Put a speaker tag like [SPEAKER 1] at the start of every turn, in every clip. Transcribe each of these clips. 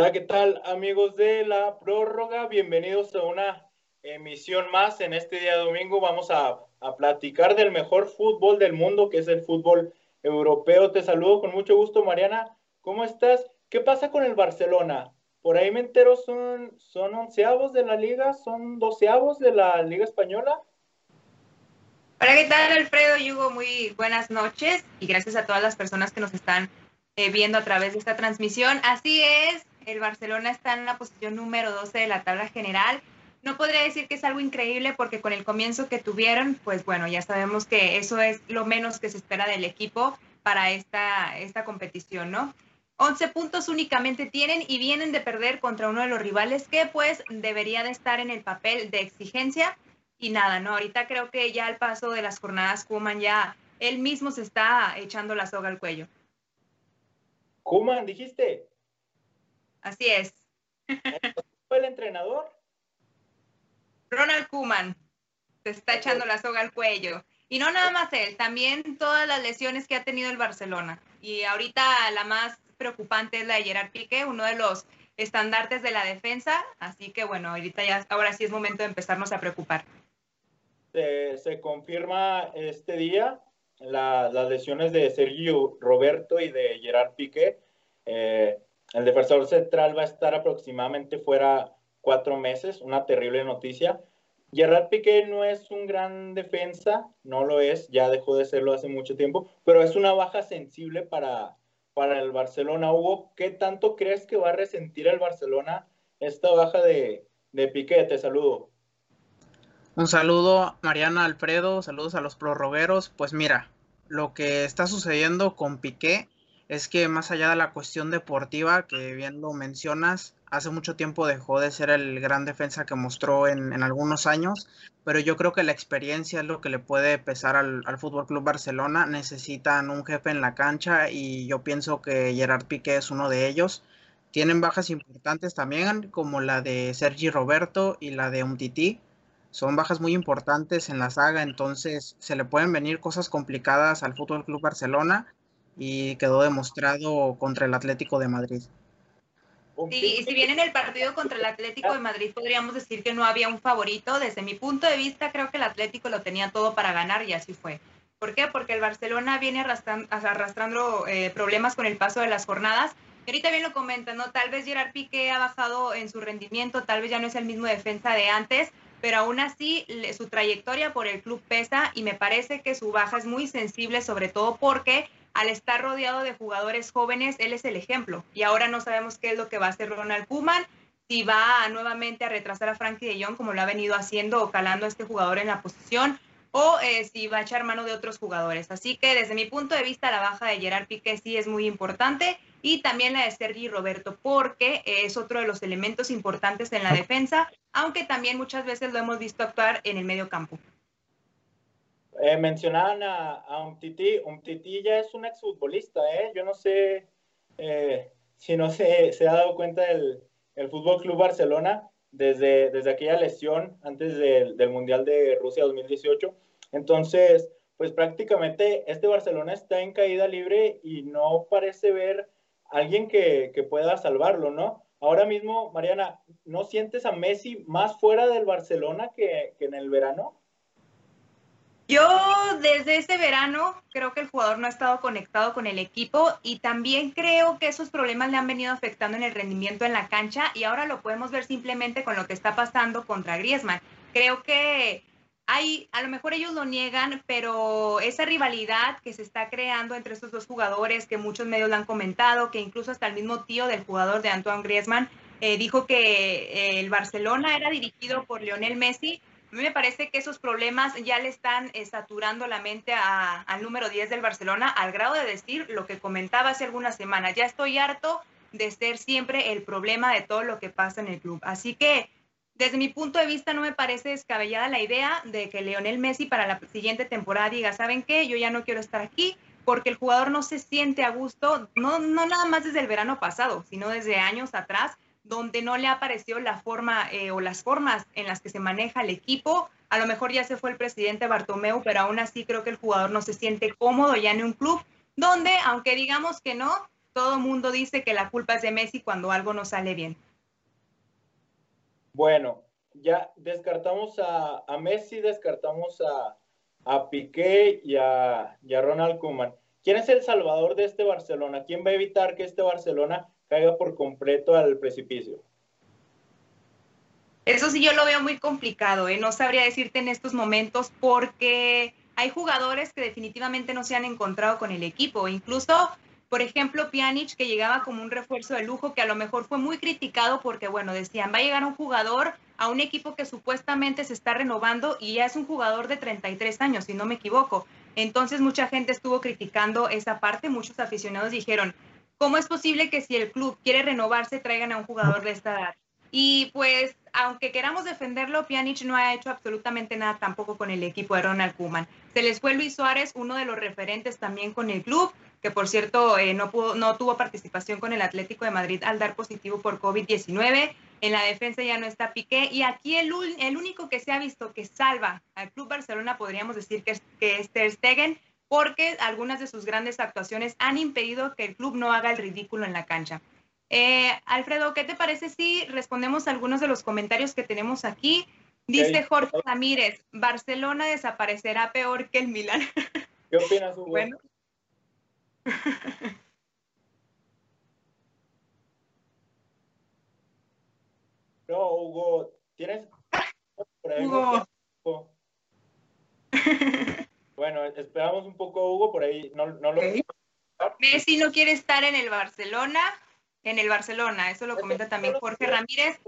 [SPEAKER 1] Hola, ¿qué tal amigos de la prórroga? Bienvenidos a una emisión más. En este día domingo vamos a, a, platicar del mejor fútbol del mundo, que es el fútbol europeo. Te saludo con mucho gusto, Mariana. ¿Cómo estás? ¿Qué pasa con el Barcelona? Por ahí me entero, son, son onceavos de la liga, son doceavos de la liga española.
[SPEAKER 2] Hola, ¿qué tal Alfredo y Hugo? Muy buenas noches y gracias a todas las personas que nos están eh, viendo a través de esta transmisión. Así es, el Barcelona está en la posición número 12 de la tabla general. No podría decir que es algo increíble porque con el comienzo que tuvieron, pues bueno, ya sabemos que eso es lo menos que se espera del equipo para esta, esta competición, ¿no? 11 puntos únicamente tienen y vienen de perder contra uno de los rivales que pues debería de estar en el papel de exigencia. Y nada, ¿no? Ahorita creo que ya al paso de las jornadas, Kuman ya él mismo se está echando la soga al cuello.
[SPEAKER 1] Kuman, dijiste.
[SPEAKER 2] Así es.
[SPEAKER 1] ¿Fue el entrenador?
[SPEAKER 2] Ronald Kuman se está echando la soga al cuello. Y no nada más él, también todas las lesiones que ha tenido el Barcelona. Y ahorita la más preocupante es la de Gerard Piqué, uno de los estandartes de la defensa. Así que bueno, ahorita ya, ahora sí es momento de empezarnos a preocupar.
[SPEAKER 1] Se, se confirma este día la, las lesiones de Sergio Roberto y de Gerard Piqué. Eh, el defensor central va a estar aproximadamente fuera cuatro meses, una terrible noticia. Gerard Piqué no es un gran defensa, no lo es, ya dejó de serlo hace mucho tiempo, pero es una baja sensible para, para el Barcelona. Hugo, ¿qué tanto crees que va a resentir el Barcelona esta baja de, de Piqué? Te saludo.
[SPEAKER 3] Un saludo, Mariana Alfredo, saludos a los prorrogueros. Pues mira, lo que está sucediendo con Piqué es que más allá de la cuestión deportiva, que bien lo mencionas, hace mucho tiempo dejó de ser el gran defensa que mostró en, en algunos años, pero yo creo que la experiencia es lo que le puede pesar al, al Fútbol Club Barcelona. Necesitan un jefe en la cancha y yo pienso que Gerard Piqué es uno de ellos. Tienen bajas importantes también, como la de Sergi Roberto y la de Umtiti. Son bajas muy importantes en la saga, entonces se le pueden venir cosas complicadas al Fútbol Club Barcelona y quedó demostrado contra el Atlético de Madrid.
[SPEAKER 2] Sí, y si bien en el partido contra el Atlético de Madrid podríamos decir que no había un favorito, desde mi punto de vista creo que el Atlético lo tenía todo para ganar y así fue. ¿Por qué? Porque el Barcelona viene arrastrando, arrastrando eh, problemas con el paso de las jornadas. Y ahorita bien lo comentan, ¿no? Tal vez Gerard Piqué ha bajado en su rendimiento, tal vez ya no es el mismo defensa de antes, pero aún así le, su trayectoria por el club pesa y me parece que su baja es muy sensible, sobre todo porque al estar rodeado de jugadores jóvenes, él es el ejemplo. Y ahora no sabemos qué es lo que va a hacer Ronald Koeman, si va a, nuevamente a retrasar a Frankie de Jong como lo ha venido haciendo o calando a este jugador en la posición, o eh, si va a echar mano de otros jugadores. Así que desde mi punto de vista, la baja de Gerard Piqué sí es muy importante y también la de Sergi Roberto, porque es otro de los elementos importantes en la defensa, aunque también muchas veces lo hemos visto actuar en el medio campo.
[SPEAKER 1] Eh, mencionaban a, a Umtiti. Umtiti ya es un exfutbolista, ¿eh? Yo no sé eh, si no se, se, ha dado cuenta del el Fútbol Club Barcelona desde, desde aquella lesión antes de, del Mundial de Rusia 2018. Entonces, pues prácticamente este Barcelona está en caída libre y no parece ver alguien que, que pueda salvarlo, ¿no? Ahora mismo, Mariana, ¿no sientes a Messi más fuera del Barcelona que, que en el verano?
[SPEAKER 2] Yo desde ese verano creo que el jugador no ha estado conectado con el equipo y también creo que esos problemas le han venido afectando en el rendimiento en la cancha y ahora lo podemos ver simplemente con lo que está pasando contra Griezmann. Creo que hay, a lo mejor ellos lo niegan, pero esa rivalidad que se está creando entre estos dos jugadores, que muchos medios lo han comentado, que incluso hasta el mismo tío del jugador de Antoine Griezmann eh, dijo que eh, el Barcelona era dirigido por Lionel Messi a mí me parece que esos problemas ya le están eh, saturando la mente al número 10 del Barcelona, al grado de decir lo que comentaba hace algunas semanas. Ya estoy harto de ser siempre el problema de todo lo que pasa en el club. Así que, desde mi punto de vista, no me parece descabellada la idea de que Leonel Messi para la siguiente temporada diga, ¿saben qué? Yo ya no quiero estar aquí porque el jugador no se siente a gusto, no, no nada más desde el verano pasado, sino desde años atrás donde no le apareció la forma eh, o las formas en las que se maneja el equipo. A lo mejor ya se fue el presidente Bartomeu, pero aún así creo que el jugador no se siente cómodo ya en un club donde, aunque digamos que no, todo mundo dice que la culpa es de Messi cuando algo no sale bien.
[SPEAKER 1] Bueno, ya descartamos a, Messi, descartamos a, a Piqué y a, y a Ronald Koeman. ¿Quién es el salvador de este Barcelona? ¿Quién va a evitar que este Barcelona caiga por completo al precipicio?
[SPEAKER 2] Eso sí yo lo veo muy complicado, ¿eh? no sabría decirte en estos momentos porque hay jugadores que definitivamente no se han encontrado con el equipo, incluso por ejemplo, Pjanic, que llegaba como un refuerzo de lujo, que a lo mejor fue muy criticado porque, bueno, decían, va a llegar un jugador a un equipo que supuestamente se está renovando y ya es un jugador de 33 años, si no me equivoco. Entonces, mucha gente estuvo criticando esa parte, muchos aficionados dijeron, ¿cómo es posible que si el club quiere renovarse traigan a un jugador de esta edad? Y pues, aunque queramos defenderlo, Pjanic no ha hecho absolutamente nada tampoco con el equipo de Ronald Koeman. Se les fue Luis Suárez, uno de los referentes también con el club, que por cierto eh, no, tuvo participación con el Atlético de Madrid al dar positivo por COVID-19. En la defensa ya no está Piqué. Y aquí el, el, único que se ha visto que salva al Club Barcelona, podríamos decir que es, que es Ter Stegen, porque algunas de sus grandes actuaciones han impedido que el club no haga el ridículo en la cancha. Eh, Alfredo, ¿qué te parece si respondemos a algunos de los comentarios que tenemos aquí? Dice Jorge Ramírez, Barcelona desaparecerá peor que el Milan.
[SPEAKER 1] ¿Qué opinas, Hugo? Bueno, no, Hugo, ¿tienes? Hugo. Bueno, esperamos un poco, Hugo, por ahí no, no lo...
[SPEAKER 2] Messi no quiere estar en el Barcelona en el Barcelona, eso lo comenta también Jorge Ramírez.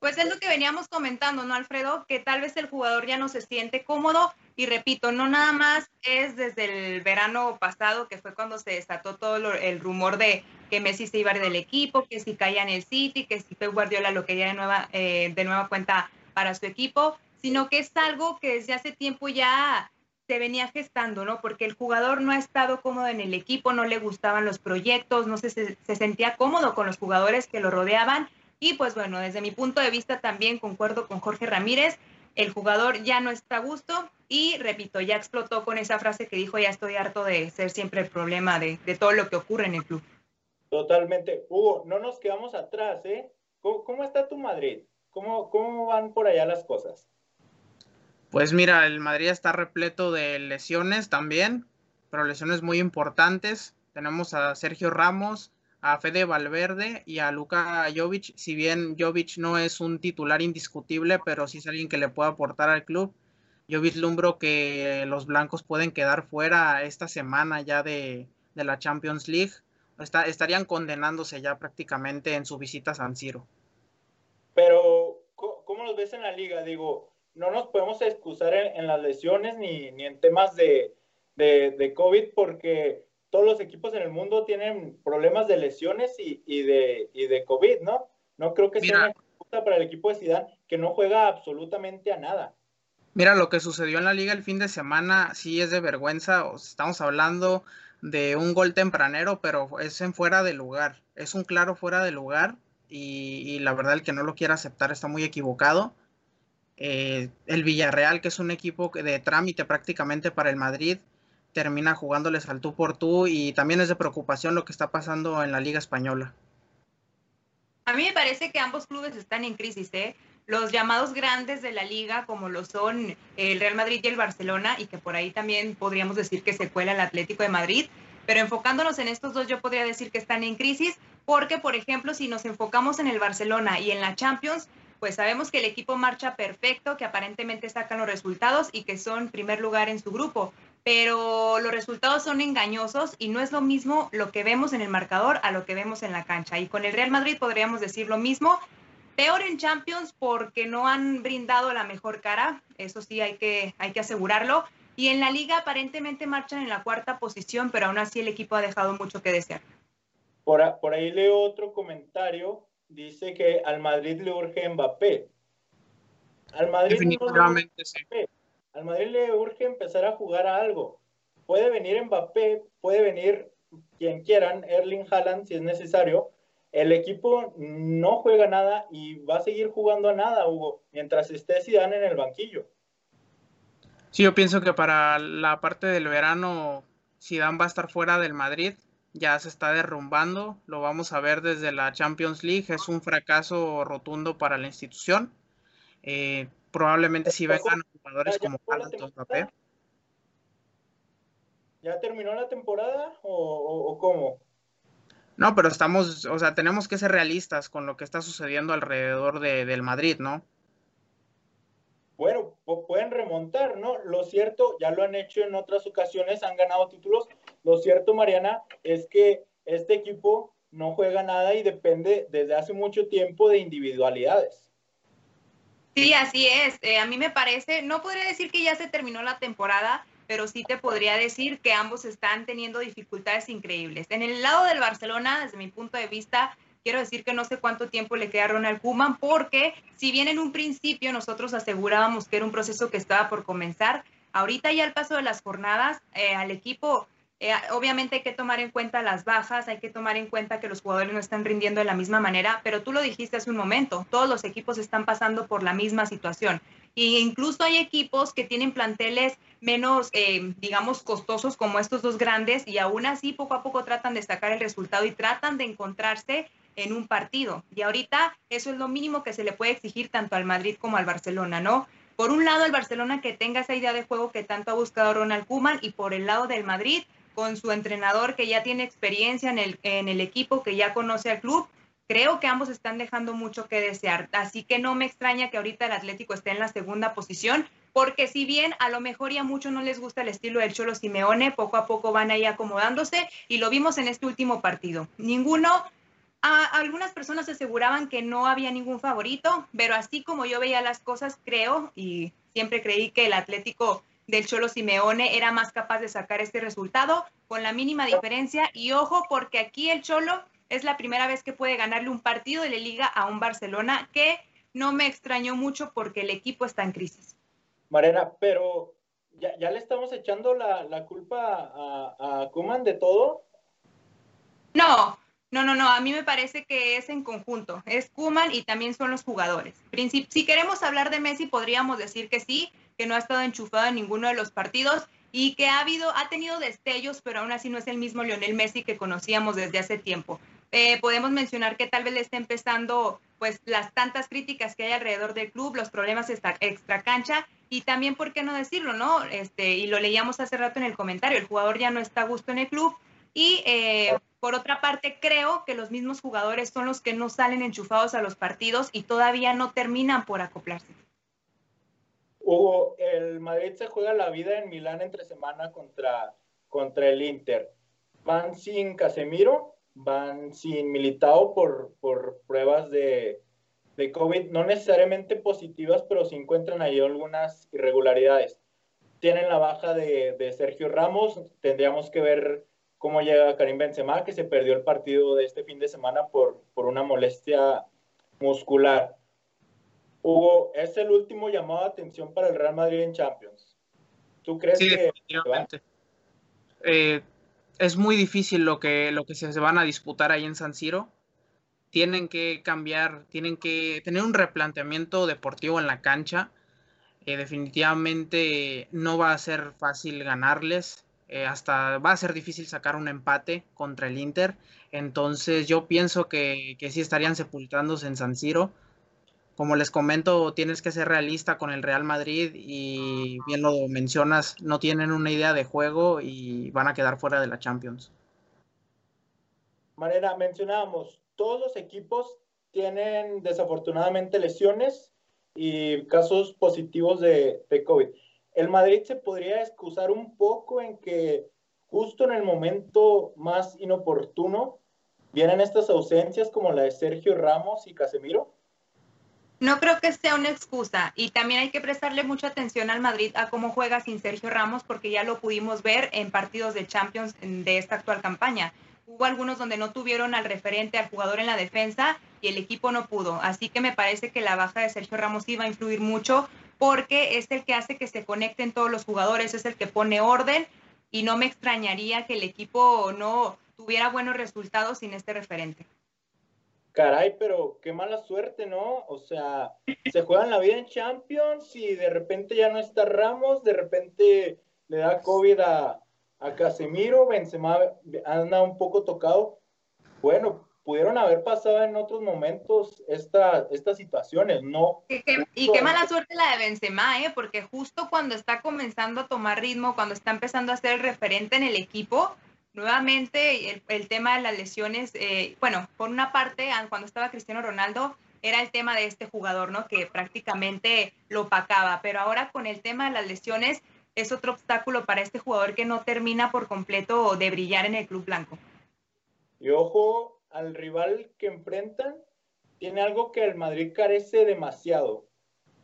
[SPEAKER 2] Pues es lo que veníamos comentando, ¿no, Alfredo? Que tal vez el jugador ya no se siente cómodo y repito, no nada más es desde el verano pasado, que fue cuando se desató todo el rumor de que Messi se iba del equipo, que si caía en el City, que si Pep Guardiola lo quería de nueva, eh, de nueva cuenta para su equipo, sino que es algo que desde hace tiempo ya se venía gestando, ¿no? Porque el jugador no ha estado cómodo en el equipo, no le gustaban los proyectos, no se, se, sentía cómodo con los jugadores que lo rodeaban. Y pues bueno, desde mi punto de vista también concuerdo con Jorge Ramírez, el jugador ya no está a gusto y repito, ya explotó con esa frase que dijo, ya estoy harto de ser siempre el problema de, de todo lo que ocurre en el club.
[SPEAKER 1] Totalmente. Hugo, no nos quedamos atrás, ¿eh? ¿Cómo, cómo está tu Madrid? ¿Cómo, ¿Cómo van por allá las cosas?
[SPEAKER 3] Pues mira, el Madrid está repleto de lesiones también, pero lesiones muy importantes. Tenemos a Sergio Ramos, a Fede Valverde y a Luka Jovic. Si bien Jovic no es un titular indiscutible, pero sí es alguien que le puede aportar al club. Yo vislumbro que los blancos pueden quedar fuera esta semana ya de, la Champions League. estarían condenándose ya prácticamente en su visita a San Siro.
[SPEAKER 1] Pero, ¿cómo los ves en la liga? Digo, no nos podemos excusar en, las lesiones ni, ni en temas de, de, COVID porque todos los equipos en el mundo tienen problemas de lesiones y, y de, y de COVID, ¿no? No creo que sea una excusa para el equipo de Zidane que no juega absolutamente a nada.
[SPEAKER 3] Mira, lo que sucedió en la liga el fin de semana sí es de vergüenza. Estamos hablando de un gol tempranero, pero es en fuera de lugar. Es un claro fuera de lugar y, y la verdad el que no lo quiera aceptar está muy equivocado. Eh, el Villarreal, que es un equipo de trámite prácticamente para el Madrid, termina jugándoles al tú por tú y también es de preocupación lo que está pasando en la Liga Española.
[SPEAKER 2] A mí me parece que ambos clubes están en crisis, ¿eh? Los llamados grandes de la liga, como lo son el Real Madrid y el Barcelona, y que por ahí también podríamos decir que se cuela el Atlético de Madrid, pero enfocándonos en estos dos, yo podría decir que están en crisis, porque, por ejemplo, si nos enfocamos en el Barcelona y en la Champions, pues sabemos que el equipo marcha perfecto, que aparentemente sacan los resultados y que son primer lugar en su grupo, pero los resultados son engañosos y no es lo mismo lo que vemos en el marcador a lo que vemos en la cancha. Y con el Real Madrid podríamos decir lo mismo, peor en Champions porque no han brindado la mejor cara, eso sí hay que, hay que asegurarlo. Y en la liga aparentemente marchan en la cuarta posición, pero aún así el equipo ha dejado mucho que desear.
[SPEAKER 1] Por, por ahí leo otro comentario dice que al Madrid le urge Mbappé. Al Madrid, al Madrid le urge empezar a jugar a algo. Puede venir Mbappé, puede venir quien quieran, Erling Haaland si es necesario. El equipo no juega nada y va a seguir jugando a nada, Hugo, mientras esté Zidane en el banquillo.
[SPEAKER 3] Sí, yo pienso que para la parte del verano Zidane va a estar fuera del Madrid ya se está derrumbando, lo vamos a ver desde la Champions League, es un fracaso rotundo para la institución. Eh, probablemente si vengan jugadores como Carlos Mbappé.
[SPEAKER 1] ¿Ya terminó la temporada o, cómo?
[SPEAKER 3] No, pero estamos, o sea, tenemos que ser realistas con lo que está sucediendo alrededor de, del Madrid, ¿no?
[SPEAKER 1] Bueno, pueden remontar, ¿no? Lo cierto, ya lo han hecho en otras ocasiones, han ganado títulos. Lo cierto, Mariana, es que este equipo no juega nada y depende desde hace mucho tiempo de individualidades.
[SPEAKER 2] Sí, así es. Eh, a mí me parece, no podría decir que ya se terminó la temporada, pero sí te podría decir que ambos están teniendo dificultades increíbles. En el lado del Barcelona, desde mi punto de vista, quiero decir que no sé cuánto tiempo le queda a Ronald Koeman, porque si bien en un principio nosotros asegurábamos que era un proceso que estaba por comenzar, ahorita ya al paso de las jornadas, eh, al equipo eh, obviamente hay que tomar en cuenta las bajas, hay que tomar en cuenta que los jugadores no están rindiendo de la misma manera, pero tú lo dijiste hace un momento, todos los equipos están pasando por la misma situación. E incluso hay equipos que tienen planteles menos, eh, digamos, costosos como estos dos grandes y aún así poco a poco tratan de sacar el resultado y tratan de encontrarse en un partido. Y ahorita eso es lo mínimo que se le puede exigir tanto al Madrid como al Barcelona, ¿no? Por un lado, el Barcelona que tenga esa idea de juego que tanto ha buscado Ronald Koeman y por el lado del Madrid, con su entrenador que ya tiene experiencia en el, en el equipo, que ya conoce al club, creo que ambos están dejando mucho que desear. Así que no me extraña que ahorita el Atlético esté en la segunda posición, porque si bien a lo mejor ya a muchos no les gusta el estilo del Cholo Simeone, poco a poco van ahí acomodándose y lo vimos en este último partido. Ninguno, algunas personas aseguraban que no había ningún favorito, pero así como yo veía las cosas, creo y siempre creí que el Atlético del Cholo Simeone era más capaz de sacar este resultado con la mínima diferencia. Y ojo, porque aquí el Cholo es la primera vez que puede ganarle un partido de la liga a un Barcelona que no me extrañó mucho porque el equipo está en crisis.
[SPEAKER 1] Marena, pero ya, le estamos echando la, culpa a, a Kuman de todo.
[SPEAKER 2] No, no, no, no, a mí me parece que es en conjunto, es Kuman y también son los jugadores. Si queremos hablar de Messi, podríamos decir que sí, que no ha estado enchufado en ninguno de los partidos y que ha habido, ha tenido destellos, pero aún así no es el mismo Lionel Messi que conocíamos desde hace tiempo. Eh, podemos mencionar que tal vez le esté empezando pues las tantas críticas que hay alrededor del club, los problemas extra cancha y también, ¿por qué no decirlo, no? Este, y lo leíamos hace rato en el comentario, el jugador ya no está a gusto en el club y eh, por otra parte creo que los mismos jugadores son los que no salen enchufados a los partidos y todavía no terminan por acoplarse.
[SPEAKER 1] Hugo, el Madrid se juega la vida en Milán entre semana contra, contra el Inter. Van sin Casemiro, van sin Militao por, por pruebas de, de COVID, no necesariamente positivas, pero se encuentran ahí algunas irregularidades. Tienen la baja de, de, Sergio Ramos, tendríamos que ver cómo llega Karim Benzema, que se perdió el partido de este fin de semana por, por una molestia muscular. Hugo, es el último llamado de atención para el Real Madrid en Champions. ¿Tú crees que...
[SPEAKER 3] Eh, es muy difícil lo que, lo que se van a disputar ahí en San Siro. Tienen que cambiar, tienen que tener un replanteamiento deportivo en la cancha. Eh, definitivamente no va a ser fácil ganarles. Eh, hasta va a ser difícil sacar un empate contra el Inter. Entonces yo pienso que, que sí estarían sepultándose en San Siro como les comento, tienes que ser realista con el Real Madrid y bien lo mencionas, no tienen una idea de juego y van a quedar fuera de la Champions.
[SPEAKER 1] Manera, mencionábamos, todos los equipos tienen desafortunadamente lesiones y casos positivos de, de COVID. El Madrid se podría excusar un poco en que justo en el momento más inoportuno vienen estas ausencias como la de Sergio Ramos y Casemiro.
[SPEAKER 2] No creo que sea una excusa y también hay que prestarle mucha atención al Madrid a cómo juega sin Sergio Ramos porque ya lo pudimos ver en partidos de Champions de esta actual campaña. Hubo algunos donde no tuvieron al referente, al jugador en la defensa y el equipo no pudo. Así que me parece que la baja de Sergio Ramos iba a influir mucho porque es el que hace que se conecten todos los jugadores, es el que pone orden y no me extrañaría que el equipo no tuviera buenos resultados sin este referente
[SPEAKER 1] caray, pero qué mala suerte, ¿no? O sea, se juegan la vida en Champions y de repente ya no está Ramos, de repente le da COVID a, a Casemiro, Benzema anda un poco tocado. Bueno, pudieron haber pasado en otros momentos esta, estas situaciones, ¿no?
[SPEAKER 2] Y qué, mala suerte la de Benzema, ¿eh? Porque justo cuando está comenzando a tomar ritmo, cuando está empezando a ser el referente en el equipo, nuevamente el, tema de las lesiones, eh, bueno, por una parte, cuando estaba Cristiano Ronaldo, era el tema de este jugador, ¿no? Que prácticamente lo opacaba, pero ahora con el tema de las lesiones es otro obstáculo para este jugador que no termina por completo de brillar en el club blanco.
[SPEAKER 1] Y ojo, al rival que enfrentan tiene algo que el Madrid carece demasiado.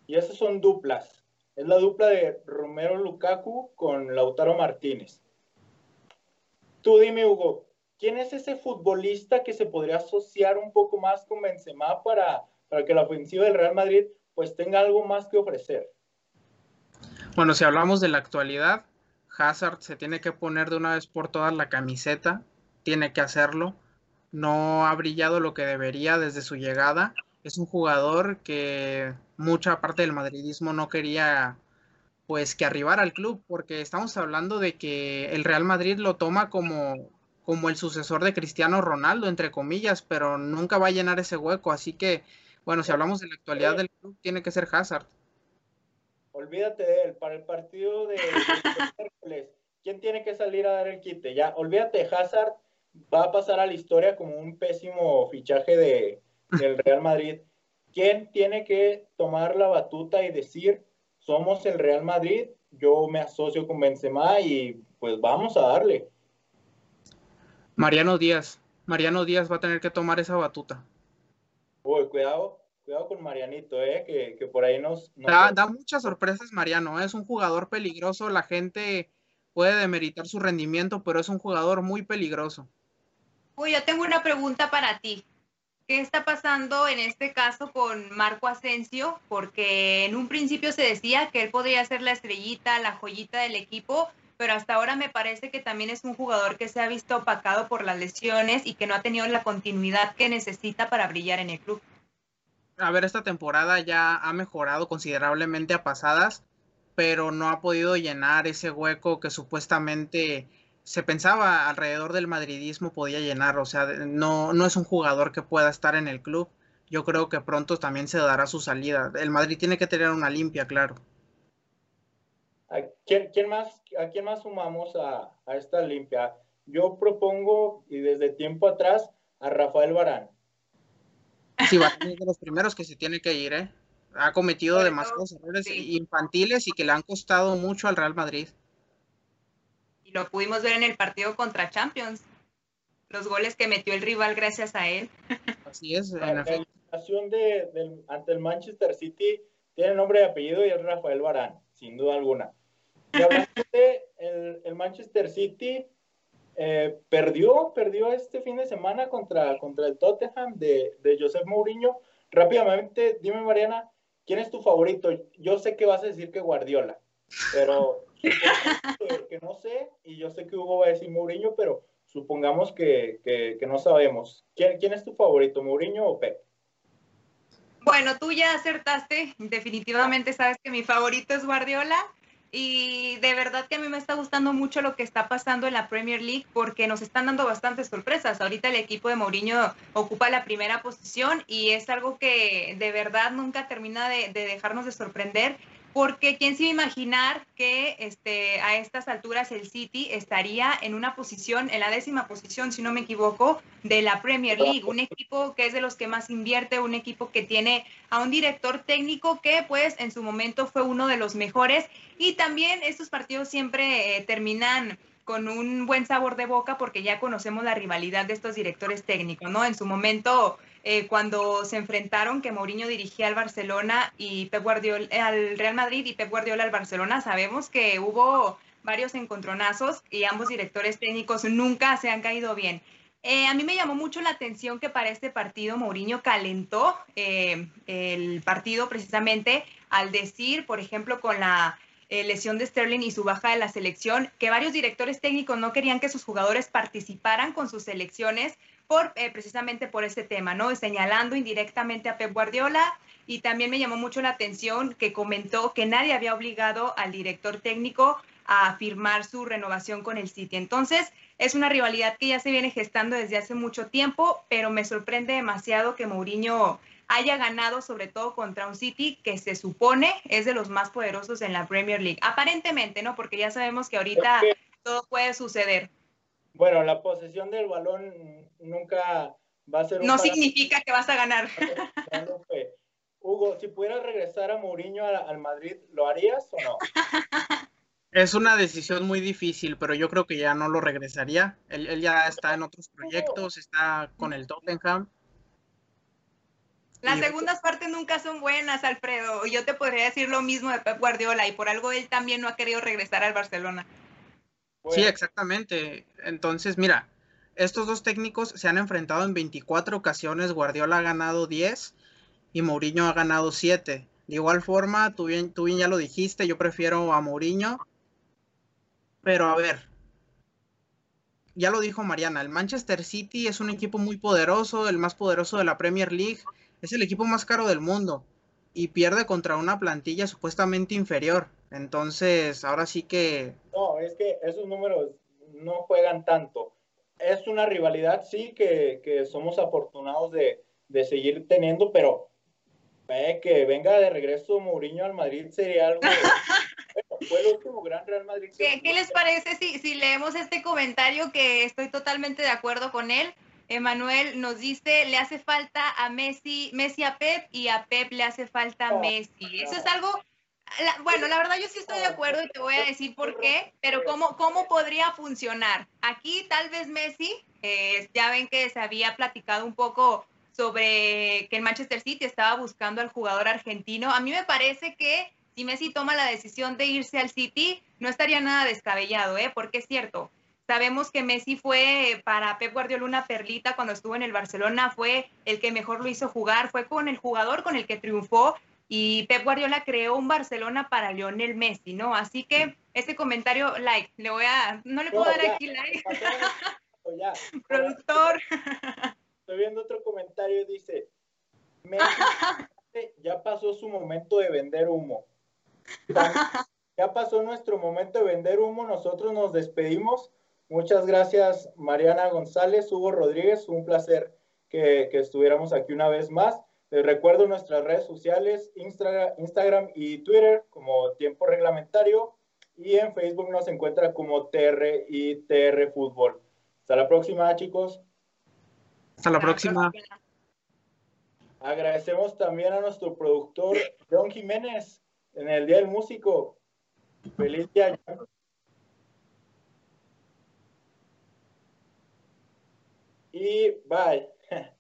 [SPEAKER 1] Y esas son duplas. Es la dupla de Romero Lukaku con Lautaro Martínez. Tú dime, Hugo, ¿quién es ese futbolista que se podría asociar un poco más con Benzema para, para que la ofensiva del Real Madrid pues tenga algo más que ofrecer?
[SPEAKER 3] Bueno, si hablamos de la actualidad, Hazard se tiene que poner de una vez por todas la camiseta, tiene que hacerlo no ha brillado lo que debería desde su llegada. Es un jugador que mucha parte del madridismo no quería pues que arribara al club, porque estamos hablando de que el Real Madrid lo toma como, como el sucesor de Cristiano Ronaldo, entre comillas, pero nunca va a llenar ese hueco. Así que, bueno, si hablamos de la actualidad del club, tiene que ser Hazard.
[SPEAKER 1] Olvídate de él, para el partido de, miércoles, ¿quién tiene que salir a dar el quite? Ya, olvídate de Hazard, va a pasar a la historia como un pésimo fichaje de, del Real Madrid. ¿Quién tiene que tomar la batuta y decir, somos el Real Madrid, yo me asocio con Benzema y pues vamos a darle?
[SPEAKER 3] Mariano Díaz. Mariano Díaz va a tener que tomar esa batuta.
[SPEAKER 1] Uy, cuidado, cuidado con Marianito, eh, que, por ahí nos...
[SPEAKER 3] da, da, muchas sorpresas Mariano, ¿eh? es un jugador peligroso, la gente puede demeritar su rendimiento, pero es un jugador muy peligroso.
[SPEAKER 2] Uy, yo tengo una pregunta para ti. ¿Qué está pasando en este caso con Marco Asensio? Porque en un principio se decía que él podría ser la estrellita, la joyita del equipo, pero hasta ahora me parece que también es un jugador que se ha visto opacado por las lesiones y que no ha tenido la continuidad que necesita para brillar en el club.
[SPEAKER 3] A ver, esta temporada ya ha mejorado considerablemente a pasadas, pero no ha podido llenar ese hueco que supuestamente se pensaba alrededor del madridismo podía llenar, o sea, no, no es un jugador que pueda estar en el club. Yo creo que pronto también se dará su salida. El Madrid tiene que tener una limpia, claro.
[SPEAKER 1] ¿A quién, más, a quién más sumamos a, esta limpia? Yo propongo, y desde tiempo atrás, a Rafael Barán.
[SPEAKER 3] Sí, va a de los primeros que se tiene que ir, ¿eh? Ha cometido demasiados errores infantiles y que le han costado mucho al Real Madrid
[SPEAKER 2] lo pudimos ver en el partido contra Champions. Los goles que metió el rival gracias a él.
[SPEAKER 3] Así es.
[SPEAKER 1] La eliminación de, ante el Manchester City tiene nombre y apellido y es Rafael Barán, sin duda alguna. Y hablando el, el, Manchester City eh, perdió, perdió este fin de semana contra, contra el Tottenham de, de Josep Mourinho. Rápidamente, dime Mariana, ¿quién es tu favorito? Yo sé que vas a decir que Guardiola, pero que no sé, y yo sé que Hugo va a decir Mourinho, pero supongamos que, que, no sabemos. ¿Quién, ¿Quién, es tu favorito, Mourinho o Pep?
[SPEAKER 2] Bueno, tú ya acertaste, definitivamente sabes que mi favorito es Guardiola y de verdad que a mí me está gustando mucho lo que está pasando en la Premier League porque nos están dando bastantes sorpresas. Ahorita el equipo de Mourinho ocupa la primera posición y es algo que de verdad nunca termina de, de dejarnos de sorprender porque quién se iba a imaginar que este, a estas alturas el City estaría en una posición, en la décima posición, si no me equivoco, de la Premier League, un equipo que es de los que más invierte, un equipo que tiene a un director técnico que pues en su momento fue uno de los mejores y también estos partidos siempre eh, terminan con un buen sabor de boca porque ya conocemos la rivalidad de estos directores técnicos, ¿no? En su momento, eh, cuando se enfrentaron, que Mourinho dirigía al Barcelona y Pep Guardiola, al Real Madrid y Pep Guardiola al Barcelona, sabemos que hubo varios encontronazos y ambos directores técnicos nunca se han caído bien. Eh, a mí me llamó mucho la atención que para este partido Mourinho calentó eh, el partido precisamente al decir, por ejemplo, con la eh, lesión de Sterling y su baja de la selección, que varios directores técnicos no querían que sus jugadores participaran con sus selecciones por, eh, precisamente por ese tema, ¿no? Señalando indirectamente a Pep Guardiola y también me llamó mucho la atención que comentó que nadie había obligado al director técnico a firmar su renovación con el City. Entonces, es una rivalidad que ya se viene gestando desde hace mucho tiempo, pero me sorprende demasiado que Mourinho haya ganado sobre todo contra un City que se supone es de los más poderosos en la Premier League. Aparentemente, ¿no? Porque ya sabemos que ahorita todo puede suceder.
[SPEAKER 1] Bueno, la posesión del balón nunca va a ser
[SPEAKER 2] un No significa que vas a ganar.
[SPEAKER 1] Hugo, si pudieras regresar a Mourinho al Madrid, ¿lo harías o no?
[SPEAKER 3] Es una decisión muy difícil, pero yo creo que ya no lo regresaría. Él, él ya está en otros proyectos, está con el Tottenham
[SPEAKER 2] las segundas partes nunca son buenas, Alfredo. Yo te podría decir lo mismo de Pep Guardiola y por algo él también no ha querido regresar al Barcelona.
[SPEAKER 3] Sí, exactamente. Entonces, mira, estos dos técnicos se han enfrentado en 24 ocasiones. Guardiola ha ganado 10 y Mourinho ha ganado 7. De igual forma, tú bien, tú bien ya lo dijiste, yo prefiero a Mourinho. Pero a ver, ya lo dijo Mariana, el Manchester City es un equipo muy poderoso, el más poderoso de la Premier League es el equipo más caro del mundo y pierde contra una plantilla supuestamente inferior. Entonces, ahora sí que...
[SPEAKER 1] No, es que esos números no juegan tanto. Es una rivalidad, sí, que, somos afortunados de, seguir teniendo, pero que venga de regreso Mourinho al Madrid sería algo... fue el último gran Real Madrid.
[SPEAKER 2] ¿Qué, les parece si, si leemos este comentario que estoy totalmente de acuerdo con él? Emanuel nos dice, le hace falta a Messi, Messi a Pep y a Pep le hace falta a Messi. Eso es algo, bueno, la verdad yo sí estoy de acuerdo y te voy a decir por qué, pero ¿cómo, cómo podría funcionar? Aquí tal vez Messi, eh, ya ven que se había platicado un poco sobre que el Manchester City estaba buscando al jugador argentino. A mí me parece que si Messi toma la decisión de irse al City, no estaría nada descabellado, ¿eh? Porque es cierto, Sabemos que Messi fue para Pep Guardiola una perlita cuando estuvo en el Barcelona, fue el que mejor lo hizo jugar, fue con el jugador con el que triunfó y Pep Guardiola creó un Barcelona para Lionel Messi, ¿no? Así que ese comentario, like, le voy a, no le puedo dar aquí like. Productor.
[SPEAKER 1] Estoy viendo otro comentario, dice, Messi ya pasó su momento de vender humo. Ya pasó nuestro momento de vender humo, nosotros nos despedimos Muchas gracias, Mariana González, Hugo Rodríguez. Un placer que, estuviéramos aquí una vez más. Les recuerdo nuestras redes sociales, Instagram y Twitter como Tiempo Reglamentario y en Facebook nos encuentra como TR y TR Fútbol. Hasta la próxima, chicos.
[SPEAKER 3] Hasta la próxima.
[SPEAKER 1] Agradecemos también a nuestro productor, John Jiménez, en el Día del Músico. Feliz día. E vai.